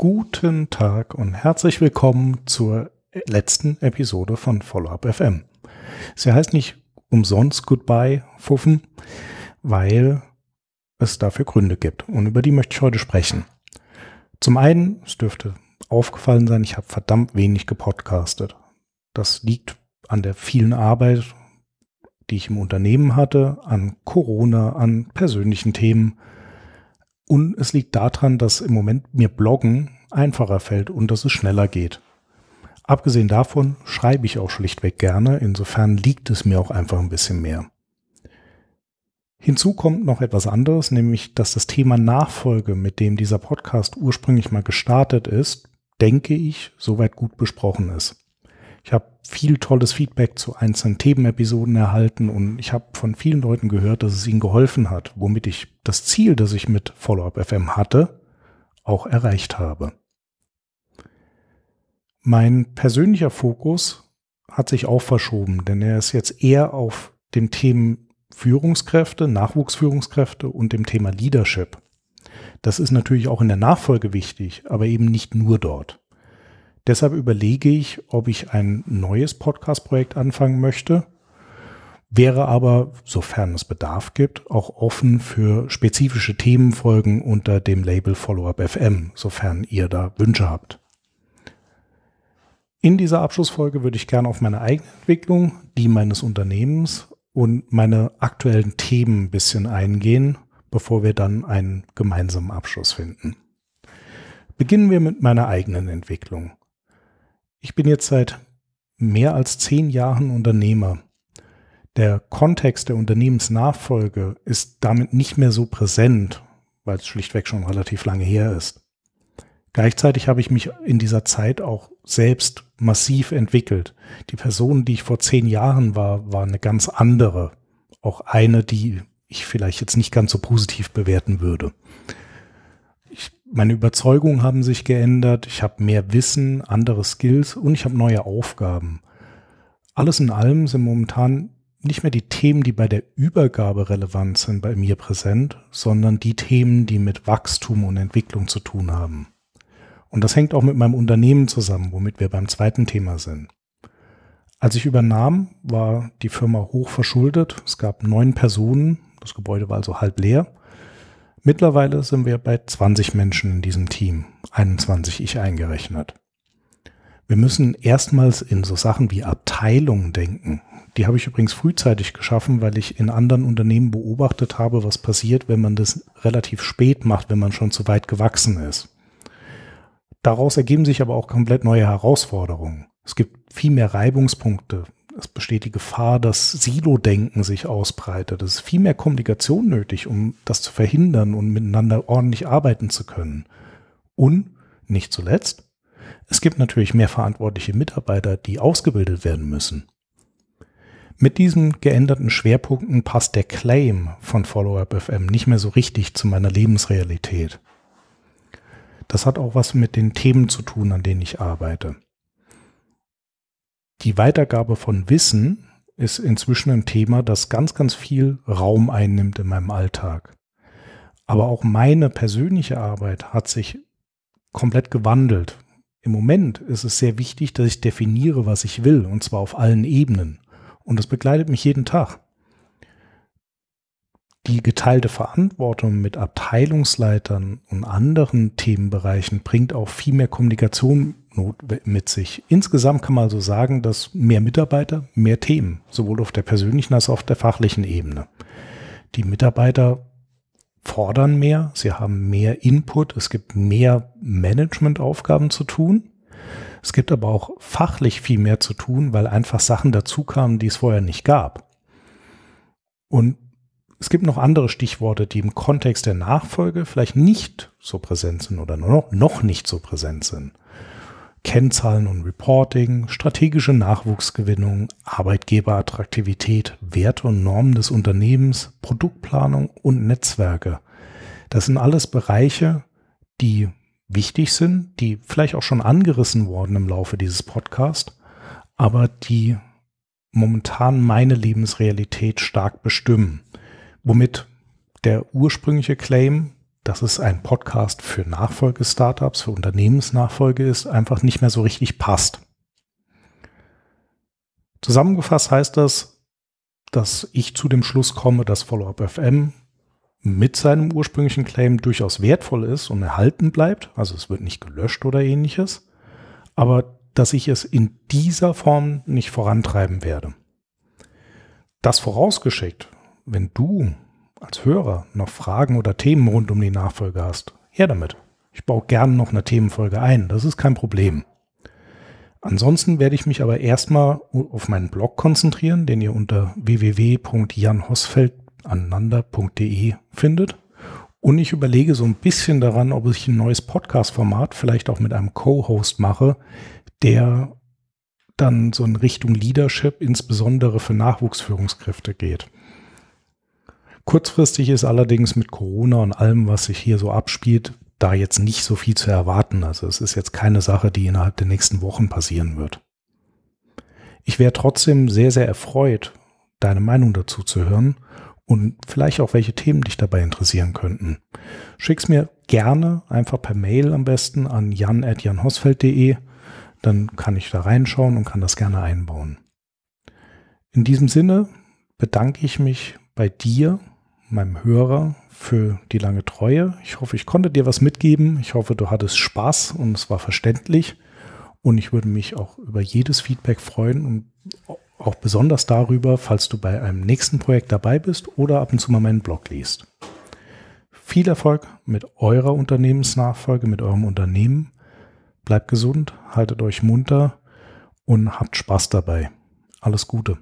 Guten Tag und herzlich willkommen zur letzten Episode von Follow-up FM. Sie heißt nicht umsonst Goodbye Fuffen, weil es dafür Gründe gibt und über die möchte ich heute sprechen. Zum einen, es dürfte aufgefallen sein, ich habe verdammt wenig gepodcastet. Das liegt an der vielen Arbeit, die ich im Unternehmen hatte, an Corona, an persönlichen Themen und es liegt daran, dass im Moment mir Bloggen einfacher fällt und dass es schneller geht. Abgesehen davon schreibe ich auch schlichtweg gerne, insofern liegt es mir auch einfach ein bisschen mehr. Hinzu kommt noch etwas anderes, nämlich dass das Thema Nachfolge, mit dem dieser Podcast ursprünglich mal gestartet ist, denke ich, soweit gut besprochen ist. Ich habe viel tolles Feedback zu einzelnen Themenepisoden erhalten und ich habe von vielen Leuten gehört, dass es ihnen geholfen hat, womit ich das Ziel, das ich mit Follow-up FM hatte, auch erreicht habe. Mein persönlicher Fokus hat sich auch verschoben, denn er ist jetzt eher auf dem Themen Führungskräfte, Nachwuchsführungskräfte und dem Thema Leadership. Das ist natürlich auch in der Nachfolge wichtig, aber eben nicht nur dort. Deshalb überlege ich, ob ich ein neues Podcast-Projekt anfangen möchte, wäre aber, sofern es Bedarf gibt, auch offen für spezifische Themenfolgen unter dem Label Follow-up FM, sofern ihr da Wünsche habt. In dieser Abschlussfolge würde ich gerne auf meine eigene Entwicklung, die meines Unternehmens und meine aktuellen Themen ein bisschen eingehen, bevor wir dann einen gemeinsamen Abschluss finden. Beginnen wir mit meiner eigenen Entwicklung. Ich bin jetzt seit mehr als zehn Jahren Unternehmer. Der Kontext der Unternehmensnachfolge ist damit nicht mehr so präsent, weil es schlichtweg schon relativ lange her ist. Gleichzeitig habe ich mich in dieser Zeit auch selbst massiv entwickelt. Die Person, die ich vor zehn Jahren war, war eine ganz andere. Auch eine, die ich vielleicht jetzt nicht ganz so positiv bewerten würde meine Überzeugungen haben sich geändert, ich habe mehr Wissen, andere Skills und ich habe neue Aufgaben. Alles in allem sind momentan nicht mehr die Themen, die bei der Übergabe relevant sind, bei mir präsent, sondern die Themen, die mit Wachstum und Entwicklung zu tun haben. Und das hängt auch mit meinem Unternehmen zusammen, womit wir beim zweiten Thema sind. Als ich übernahm, war die Firma hoch verschuldet. Es gab neun Personen. Das Gebäude war also halb leer. Mittlerweile sind wir bei 20 Menschen in diesem Team, 21 ich eingerechnet. Wir müssen erstmals in so Sachen wie Abteilungen denken. Die habe ich übrigens frühzeitig geschaffen, weil ich in anderen Unternehmen beobachtet habe, was passiert, wenn man das relativ spät macht, wenn man schon zu weit gewachsen ist. Daraus ergeben sich aber auch komplett neue Herausforderungen. Es gibt viel mehr Reibungspunkte, es besteht die Gefahr, dass Silo-Denken sich ausbreitet. Es ist viel mehr Kommunikation nötig, um das zu verhindern und miteinander ordentlich arbeiten zu können. Und nicht zuletzt, es gibt natürlich mehr verantwortliche Mitarbeiter, die ausgebildet werden müssen. Mit diesen geänderten Schwerpunkten passt der Claim von Follow-up FM nicht mehr so richtig zu meiner Lebensrealität. Das hat auch was mit den Themen zu tun, an denen ich arbeite. Die Weitergabe von Wissen ist inzwischen ein Thema, das ganz, ganz viel Raum einnimmt in meinem Alltag. Aber auch meine persönliche Arbeit hat sich komplett gewandelt. Im Moment ist es sehr wichtig, dass ich definiere, was ich will, und zwar auf allen Ebenen. Und das begleitet mich jeden Tag. Die geteilte Verantwortung mit Abteilungsleitern und anderen Themenbereichen bringt auch viel mehr Kommunikation mit sich. Insgesamt kann man also sagen, dass mehr Mitarbeiter, mehr Themen, sowohl auf der persönlichen als auch auf der fachlichen Ebene. Die Mitarbeiter fordern mehr, sie haben mehr Input, es gibt mehr Managementaufgaben zu tun. Es gibt aber auch fachlich viel mehr zu tun, weil einfach Sachen dazukamen, die es vorher nicht gab. Und es gibt noch andere Stichworte, die im Kontext der Nachfolge vielleicht nicht so präsent sind oder noch nicht so präsent sind. Kennzahlen und Reporting, strategische Nachwuchsgewinnung, Arbeitgeberattraktivität, Werte und Normen des Unternehmens, Produktplanung und Netzwerke. Das sind alles Bereiche, die wichtig sind, die vielleicht auch schon angerissen wurden im Laufe dieses Podcasts, aber die momentan meine Lebensrealität stark bestimmen. Womit der ursprüngliche Claim dass es ein Podcast für Nachfolge-Startups, für Unternehmensnachfolge ist, einfach nicht mehr so richtig passt. Zusammengefasst heißt das, dass ich zu dem Schluss komme, dass Follow-up FM mit seinem ursprünglichen Claim durchaus wertvoll ist und erhalten bleibt. Also es wird nicht gelöscht oder ähnliches. Aber dass ich es in dieser Form nicht vorantreiben werde. Das vorausgeschickt, wenn du als Hörer noch Fragen oder Themen rund um die Nachfolge hast, her damit. Ich baue gerne noch eine Themenfolge ein, das ist kein Problem. Ansonsten werde ich mich aber erstmal auf meinen Blog konzentrieren, den ihr unter www.janhosfeldaneinander.de findet. Und ich überlege so ein bisschen daran, ob ich ein neues Podcast-Format vielleicht auch mit einem Co-Host mache, der dann so in Richtung Leadership, insbesondere für Nachwuchsführungskräfte geht. Kurzfristig ist allerdings mit Corona und allem, was sich hier so abspielt, da jetzt nicht so viel zu erwarten. Also es ist jetzt keine Sache, die innerhalb der nächsten Wochen passieren wird. Ich wäre trotzdem sehr, sehr erfreut, deine Meinung dazu zu hören und vielleicht auch welche Themen dich dabei interessieren könnten. Schick's mir gerne einfach per Mail am besten an jan.janhosfeld.de, dann kann ich da reinschauen und kann das gerne einbauen. In diesem Sinne bedanke ich mich bei dir, meinem Hörer, für die lange Treue. Ich hoffe, ich konnte dir was mitgeben. Ich hoffe, du hattest Spaß und es war verständlich. Und ich würde mich auch über jedes Feedback freuen und auch besonders darüber, falls du bei einem nächsten Projekt dabei bist oder ab und zu mal meinen Blog liest. Viel Erfolg mit eurer Unternehmensnachfolge, mit eurem Unternehmen. Bleibt gesund, haltet euch munter und habt Spaß dabei. Alles Gute.